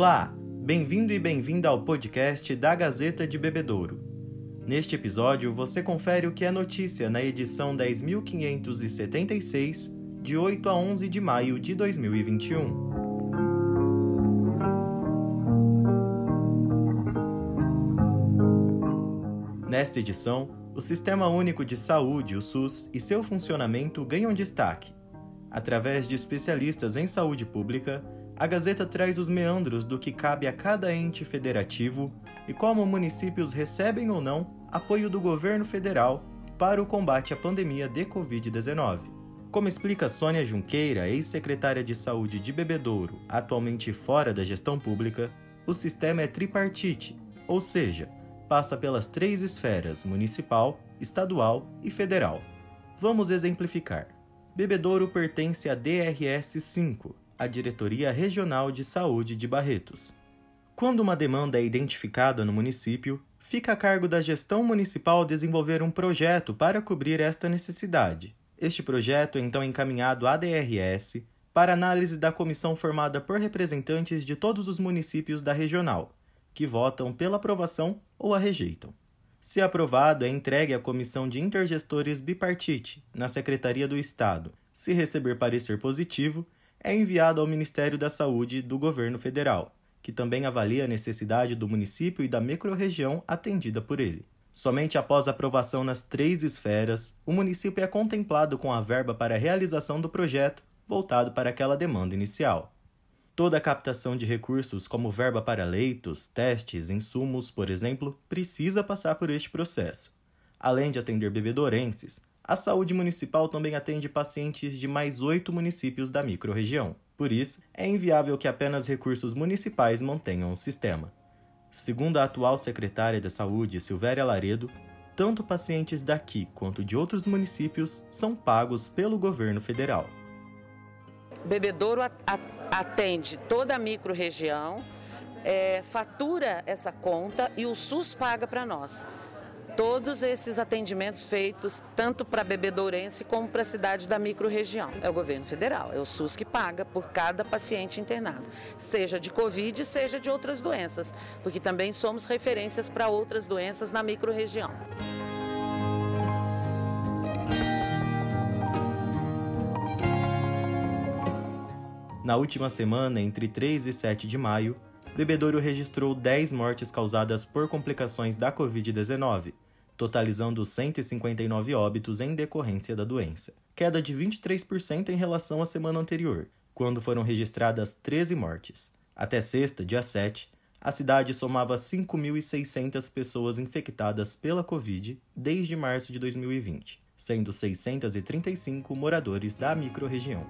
Olá, bem-vindo e bem-vinda ao podcast da Gazeta de Bebedouro. Neste episódio, você confere o que é notícia na edição 10.576, de 8 a 11 de maio de 2021. Nesta edição, o Sistema Único de Saúde, o SUS, e seu funcionamento ganham destaque. Através de especialistas em saúde pública, a Gazeta traz os meandros do que cabe a cada ente federativo e como municípios recebem ou não apoio do governo federal para o combate à pandemia de Covid-19. Como explica Sônia Junqueira, ex-secretária de Saúde de Bebedouro, atualmente fora da gestão pública, o sistema é tripartite, ou seja, passa pelas três esferas municipal, estadual e federal. Vamos exemplificar. Bebedouro pertence à DRS 5, a Diretoria Regional de Saúde de Barretos. Quando uma demanda é identificada no município, fica a cargo da gestão municipal desenvolver um projeto para cobrir esta necessidade. Este projeto é então encaminhado à DRS para análise da comissão formada por representantes de todos os municípios da regional, que votam pela aprovação ou a rejeitam. Se aprovado, é entregue à Comissão de Intergestores Bipartite, na Secretaria do Estado. Se receber parecer positivo, é enviado ao Ministério da Saúde do Governo Federal, que também avalia a necessidade do município e da microrregião atendida por ele. Somente após aprovação nas três esferas, o município é contemplado com a verba para a realização do projeto voltado para aquela demanda inicial. Toda a captação de recursos, como verba para leitos, testes, insumos, por exemplo, precisa passar por este processo. Além de atender bebedorenses, a saúde municipal também atende pacientes de mais oito municípios da microrregião. Por isso, é inviável que apenas recursos municipais mantenham o sistema. Segundo a atual secretária da Saúde, Silvéria Laredo, tanto pacientes daqui quanto de outros municípios são pagos pelo governo federal. Bebedouro atende toda a microrregião, é, fatura essa conta e o SUS paga para nós todos esses atendimentos feitos tanto para Bebedourense como para a cidade da microrregião. É o governo federal, é o SUS que paga por cada paciente internado, seja de Covid, seja de outras doenças, porque também somos referências para outras doenças na microrregião. Na última semana, entre 3 e 7 de maio, Bebedouro registrou 10 mortes causadas por complicações da Covid-19, totalizando 159 óbitos em decorrência da doença, queda de 23% em relação à semana anterior, quando foram registradas 13 mortes. Até sexta, dia 7, a cidade somava 5.600 pessoas infectadas pela Covid desde março de 2020, sendo 635 moradores da microrregião.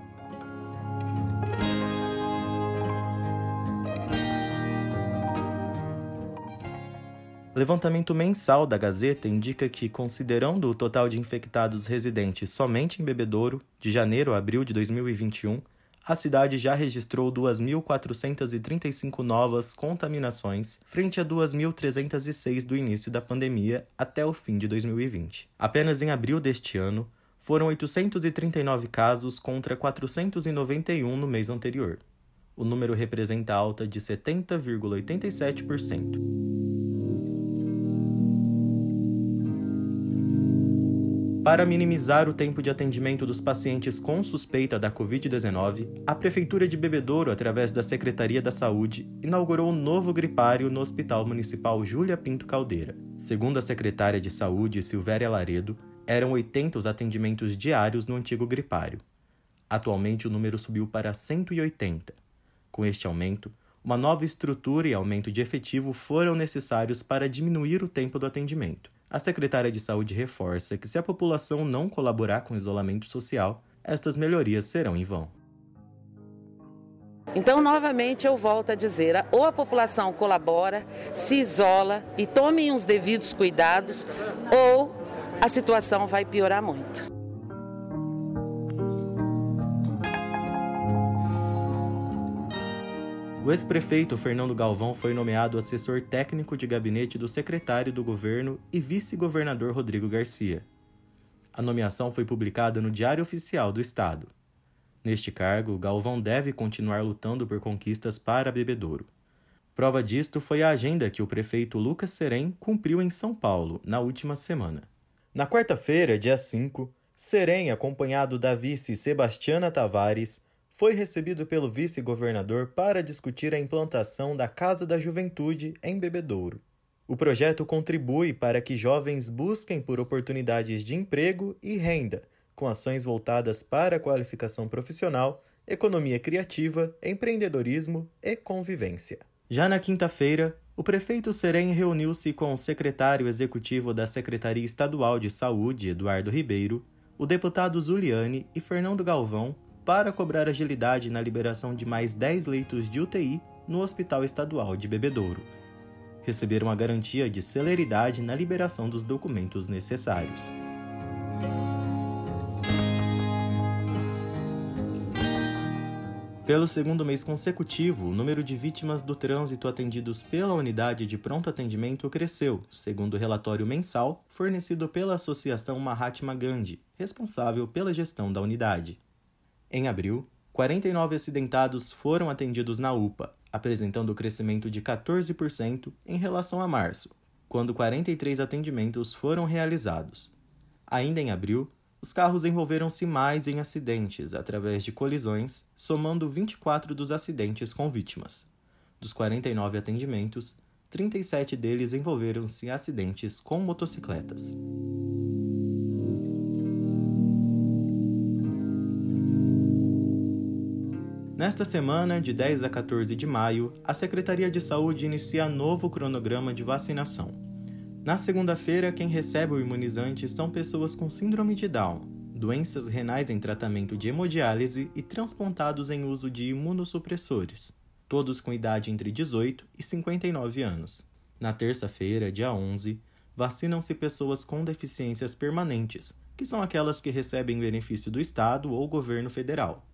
Levantamento mensal da Gazeta indica que, considerando o total de infectados residentes somente em Bebedouro, de janeiro a abril de 2021, a cidade já registrou 2.435 novas contaminações, frente a 2.306 do início da pandemia até o fim de 2020. Apenas em abril deste ano, foram 839 casos contra 491 no mês anterior. O número representa alta de 70,87%. Para minimizar o tempo de atendimento dos pacientes com suspeita da Covid-19, a Prefeitura de Bebedouro, através da Secretaria da Saúde, inaugurou um novo gripário no Hospital Municipal Júlia Pinto Caldeira. Segundo a secretária de Saúde, Silvéria Laredo, eram 80 os atendimentos diários no antigo gripário. Atualmente o número subiu para 180. Com este aumento, uma nova estrutura e aumento de efetivo foram necessários para diminuir o tempo do atendimento a secretária de Saúde reforça que se a população não colaborar com o isolamento social, estas melhorias serão em vão. Então, novamente, eu volto a dizer: ou a população colabora, se isola e tome os devidos cuidados, ou a situação vai piorar muito. O ex-prefeito Fernando Galvão foi nomeado assessor técnico de gabinete do secretário do governo e vice-governador Rodrigo Garcia. A nomeação foi publicada no Diário Oficial do Estado. Neste cargo, Galvão deve continuar lutando por conquistas para Bebedouro. Prova disto foi a agenda que o prefeito Lucas Serem cumpriu em São Paulo na última semana. Na quarta-feira, dia 5, Serem, acompanhado da vice Sebastiana Tavares, foi recebido pelo vice-governador para discutir a implantação da Casa da Juventude em Bebedouro. O projeto contribui para que jovens busquem por oportunidades de emprego e renda, com ações voltadas para a qualificação profissional, economia criativa, empreendedorismo e convivência. Já na quinta-feira, o prefeito Serem reuniu-se com o secretário executivo da Secretaria Estadual de Saúde, Eduardo Ribeiro, o deputado Zuliane e Fernando Galvão para cobrar agilidade na liberação de mais 10 leitos de UTI no Hospital Estadual de Bebedouro. Receberam a garantia de celeridade na liberação dos documentos necessários. Pelo segundo mês consecutivo, o número de vítimas do trânsito atendidos pela unidade de pronto atendimento cresceu, segundo o relatório mensal fornecido pela Associação Mahatma Gandhi, responsável pela gestão da unidade. Em abril, 49 acidentados foram atendidos na UPA, apresentando crescimento de 14% em relação a março, quando 43 atendimentos foram realizados. Ainda em abril, os carros envolveram-se mais em acidentes através de colisões, somando 24 dos acidentes com vítimas. Dos 49 atendimentos, 37 deles envolveram-se em acidentes com motocicletas. Nesta semana, de 10 a 14 de maio, a Secretaria de Saúde inicia novo cronograma de vacinação. Na segunda-feira, quem recebe o imunizante são pessoas com síndrome de Down, doenças renais em tratamento de hemodiálise e transplantados em uso de imunossupressores, todos com idade entre 18 e 59 anos. Na terça-feira, dia 11, vacinam-se pessoas com deficiências permanentes, que são aquelas que recebem benefício do Estado ou governo federal.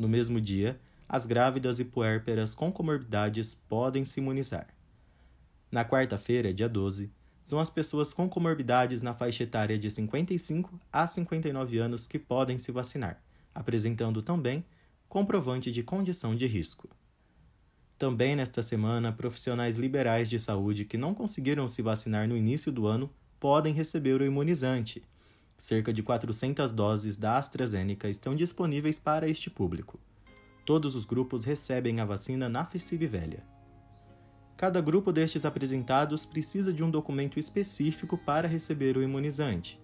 No mesmo dia, as grávidas e puérperas com comorbidades podem se imunizar. Na quarta-feira, dia 12, são as pessoas com comorbidades na faixa etária de 55 a 59 anos que podem se vacinar, apresentando também comprovante de condição de risco. Também nesta semana, profissionais liberais de saúde que não conseguiram se vacinar no início do ano podem receber o imunizante. Cerca de 400 doses da AstraZeneca estão disponíveis para este público. Todos os grupos recebem a vacina na Velha. Cada grupo destes apresentados precisa de um documento específico para receber o imunizante.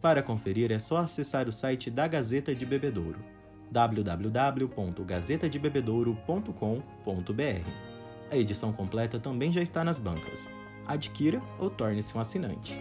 Para conferir é só acessar o site da Gazeta de Bebedouro www.gazetadebebedouro.com.br. A edição completa também já está nas bancas. Adquira ou torne-se um assinante.